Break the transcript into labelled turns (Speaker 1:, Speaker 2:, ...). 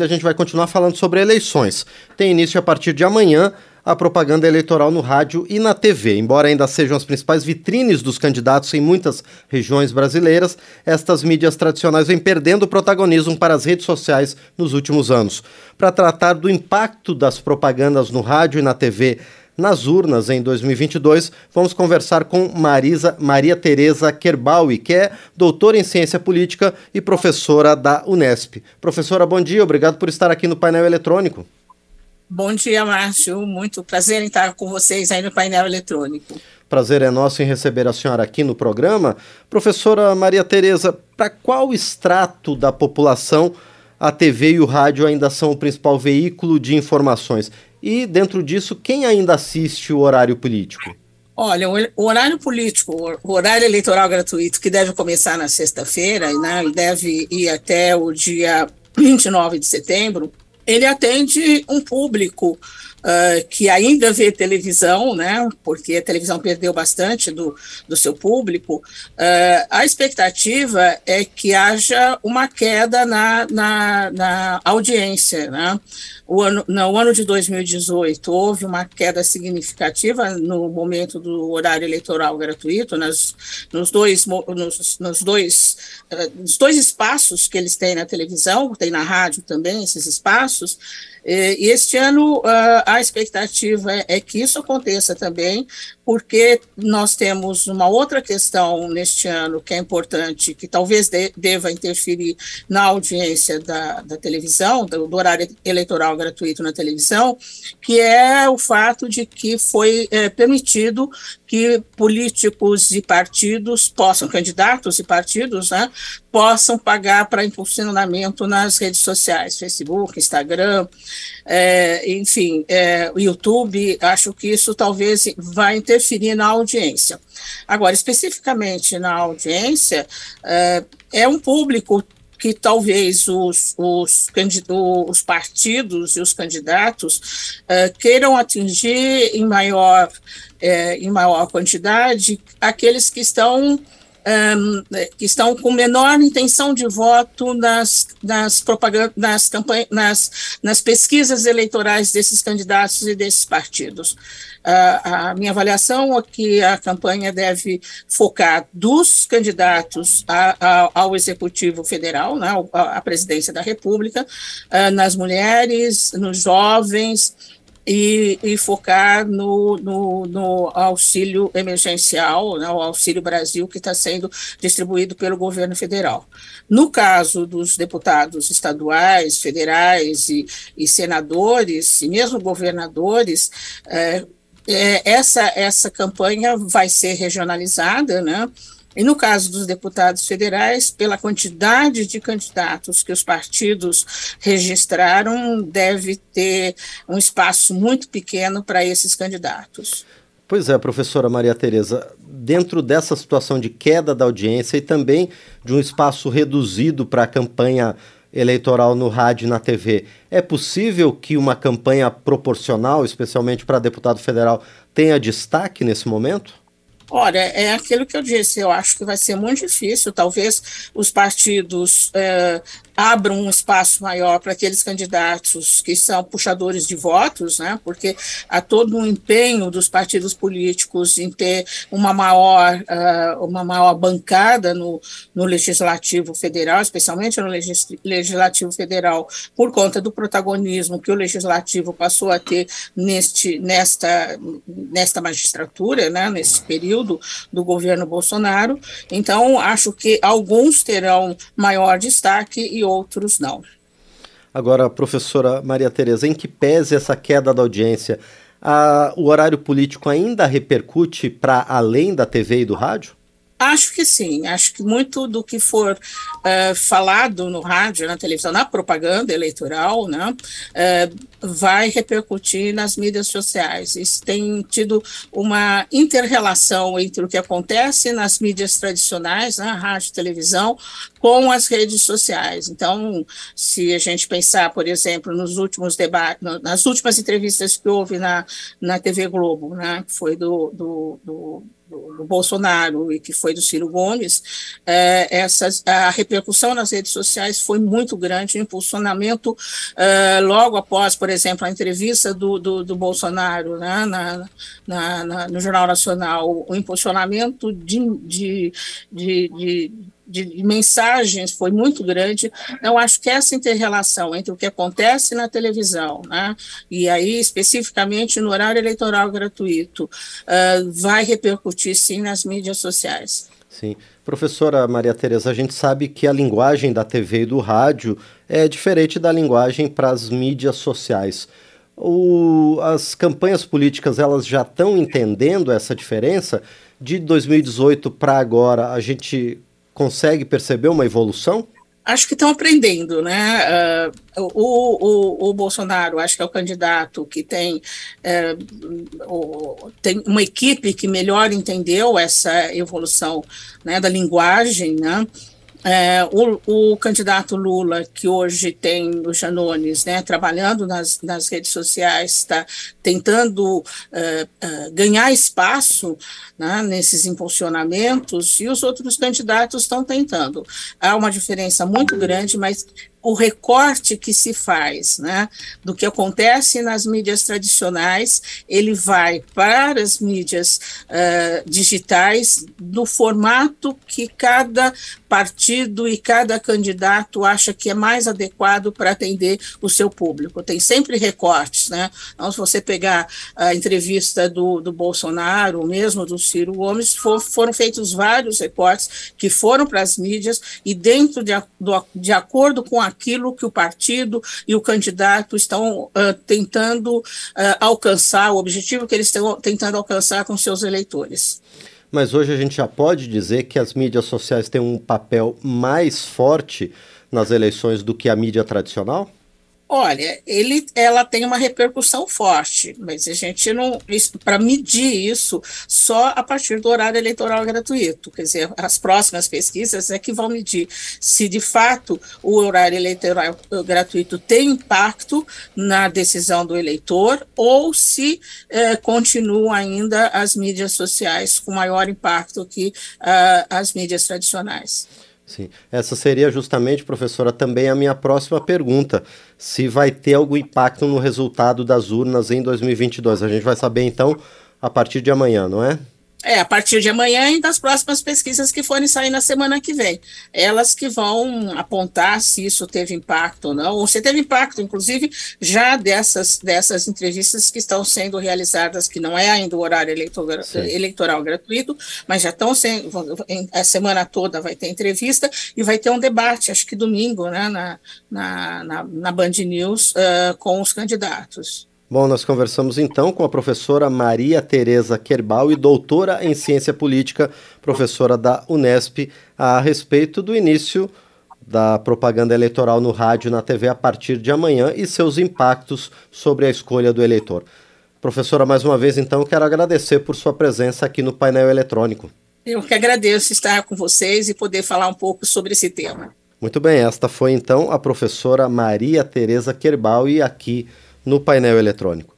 Speaker 1: A gente vai continuar falando sobre eleições. Tem início a partir de amanhã a propaganda eleitoral no rádio e na TV. Embora ainda sejam as principais vitrines dos candidatos em muitas regiões brasileiras, estas mídias tradicionais vêm perdendo protagonismo para as redes sociais nos últimos anos. Para tratar do impacto das propagandas no rádio e na TV nas urnas em 2022, vamos conversar com Marisa, Maria Tereza Kerbaui, que é doutora em ciência política e professora da Unesp. Professora, bom dia, obrigado por estar aqui no painel eletrônico.
Speaker 2: Bom dia, Márcio. Muito prazer em estar com vocês aí no painel eletrônico.
Speaker 1: Prazer é nosso em receber a senhora aqui no programa. Professora Maria Tereza, para qual extrato da população a TV e o rádio ainda são o principal veículo de informações? E, dentro disso, quem ainda assiste o horário político?
Speaker 2: Olha, o horário político, o horário eleitoral gratuito, que deve começar na sexta-feira né, e deve ir até o dia 29 de setembro, ele atende um público uh, que ainda vê televisão, né, porque a televisão perdeu bastante do, do seu público, uh, a expectativa é que haja uma queda na, na, na audiência. Né? O ano, no ano de 2018, houve uma queda significativa no momento do horário eleitoral gratuito, nas, nos, dois, nos, nos, dois, nos dois espaços que eles têm na televisão, tem na rádio também esses espaços, e este ano a expectativa é que isso aconteça também, porque nós temos uma outra questão neste ano que é importante, que talvez de, deva interferir na audiência da, da televisão, do, do, horário eleitoral gratuito na televisão, que é o fato de que foi é, permitido que políticos e partidos possam, candidatos e partidos, né, possam pagar para impulsionamento nas redes sociais, Facebook, Instagram, é, enfim, é, YouTube, acho que isso talvez vai interferir na audiência. Agora, especificamente na audiência, é, é um público que talvez os, os, os, partidos e os candidatos uh, queiram atingir em maior, uh, em maior quantidade aqueles que estão um, que estão com menor intenção de voto nas, nas, nas, nas, nas pesquisas eleitorais desses candidatos e desses partidos. Uh, a minha avaliação é que a campanha deve focar dos candidatos a, a, ao Executivo Federal, né, à presidência da República, uh, nas mulheres, nos jovens, e, e focar no, no, no, auxílio emergencial, né, o Auxílio Brasil, que está sendo distribuído pelo governo federal. No caso dos deputados estaduais, federais e, e senadores, e mesmo governadores, é, é, essa, essa campanha vai ser regionalizada, né? E no caso dos deputados federais, pela quantidade de candidatos que os partidos registraram, deve ter um espaço muito pequeno para esses candidatos.
Speaker 1: Pois é, professora Maria Tereza, dentro dessa situação de queda da audiência e também de um espaço reduzido para a campanha eleitoral no rádio e na TV, é possível que uma campanha proporcional, especialmente para deputado federal, tenha destaque nesse momento?
Speaker 2: Olha, é aquilo que eu disse, eu acho que vai ser muito difícil, talvez os partidos é, abram um espaço maior para aqueles candidatos que são puxadores de votos, né, porque há todo um empenho dos partidos políticos em ter uma maior, uh, uma maior bancada no, no Legislativo Federal, especialmente no legis, Legislativo Federal, por conta do protagonismo que o Legislativo passou a ter neste, nesta, nesta magistratura, né, nesse período do governo Bolsonaro. Então, acho que alguns terão maior destaque e outros não.
Speaker 1: Agora, professora Maria Tereza, em que pese essa queda da audiência, a, o horário político ainda repercute para além da TV e do rádio?
Speaker 2: Acho que sim, acho que muito do que for uh, falado no rádio, na televisão, na propaganda eleitoral, né, uh, vai repercutir nas mídias sociais. Isso tem tido uma inter-relação entre o que acontece nas mídias tradicionais, né, rádio televisão, com as redes sociais. Então, se a gente pensar, por exemplo, nos últimos debates, nas últimas entrevistas que houve na, na TV Globo, né, que foi do, do, do do, Bolsonaro e que foi do Ciro Gomes, é, essas, a repercussão nas redes sociais foi muito grande, o impulsionamento é, logo após, por exemplo, a entrevista do, do, do Bolsonaro né, na, na, na, no Jornal Nacional, o impulsionamento de, de, de, de de mensagens foi muito grande. Eu acho que essa interrelação entre o que acontece na televisão, né, e aí especificamente no horário eleitoral gratuito, uh, vai repercutir sim nas mídias sociais.
Speaker 1: Sim. Professora Maria Tereza, a gente sabe que a linguagem da TV e do rádio é diferente da linguagem para as mídias sociais. O, as campanhas políticas elas já estão entendendo essa diferença? De 2018 para agora, a gente consegue perceber uma evolução?
Speaker 2: Acho que estão aprendendo, né? Uh, o, o, o, Bolsonaro, acho que é o candidato que tem, uh, o, tem uma equipe que melhor entendeu essa evolução né, da linguagem, né? É, o, o, candidato Lula, que hoje tem os Janones, né, trabalhando nas, nas redes sociais, está tentando uh, uh, ganhar espaço né, nesses impulsionamentos, e os outros candidatos estão tentando. Há uma diferença muito grande, mas o recorte que se faz né, do que acontece nas mídias tradicionais, ele vai para as mídias uh, digitais do formato que cada partido e cada candidato acha que é mais adequado para atender o seu público. Tem sempre recortes, né? Então, se você pegar a entrevista do, do Bolsonaro, mesmo do Ciro Gomes, for, foram feitos vários recortes que foram para as mídias e dentro de, de acordo com aquilo que o partido e o candidato estão uh, tentando uh, alcançar, o objetivo que eles estão tentando alcançar com seus eleitores
Speaker 1: mas hoje a gente já pode dizer que as mídias sociais têm um papel mais forte nas eleições do que a mídia tradicional?
Speaker 2: Olha, ele, ela tem uma repercussão forte, mas a gente não, para medir isso só a partir do horário eleitoral gratuito, quer dizer, as próximas pesquisas é que vão medir se de fato o horário eleitoral gratuito tem impacto na decisão do eleitor ou se eh, continua ainda as mídias sociais com maior impacto que uh, as mídias tradicionais.
Speaker 1: Sim, essa seria justamente, professora, também a minha próxima pergunta. Se vai ter algum impacto no resultado das urnas em 2022. A gente vai saber então a partir de amanhã, não é?
Speaker 2: É, a partir de amanhã e das próximas pesquisas que forem sair na semana que vem. Elas que vão apontar se isso teve impacto ou não, ou se teve impacto, inclusive, já dessas, dessas entrevistas que estão sendo realizadas, que não é ainda o horário eleitoral, eleitoral gratuito, mas já estão sendo, a semana toda vai ter entrevista e vai ter um debate, acho que domingo, né, na, na, na, na Band News, uh, com os candidatos.
Speaker 1: Bom, nós conversamos então com a professora Maria Tereza Kerbal e doutora em ciência política, professora da Unesp, a respeito do início da propaganda eleitoral no rádio e na TV a partir de amanhã e seus impactos sobre a escolha do eleitor. Professora, mais uma vez, então, quero agradecer por sua presença aqui no painel eletrônico.
Speaker 2: Eu que agradeço estar com vocês e poder falar um pouco sobre esse tema.
Speaker 1: Muito bem, esta foi então a professora Maria Tereza Kerbal e aqui no painel eletrônico.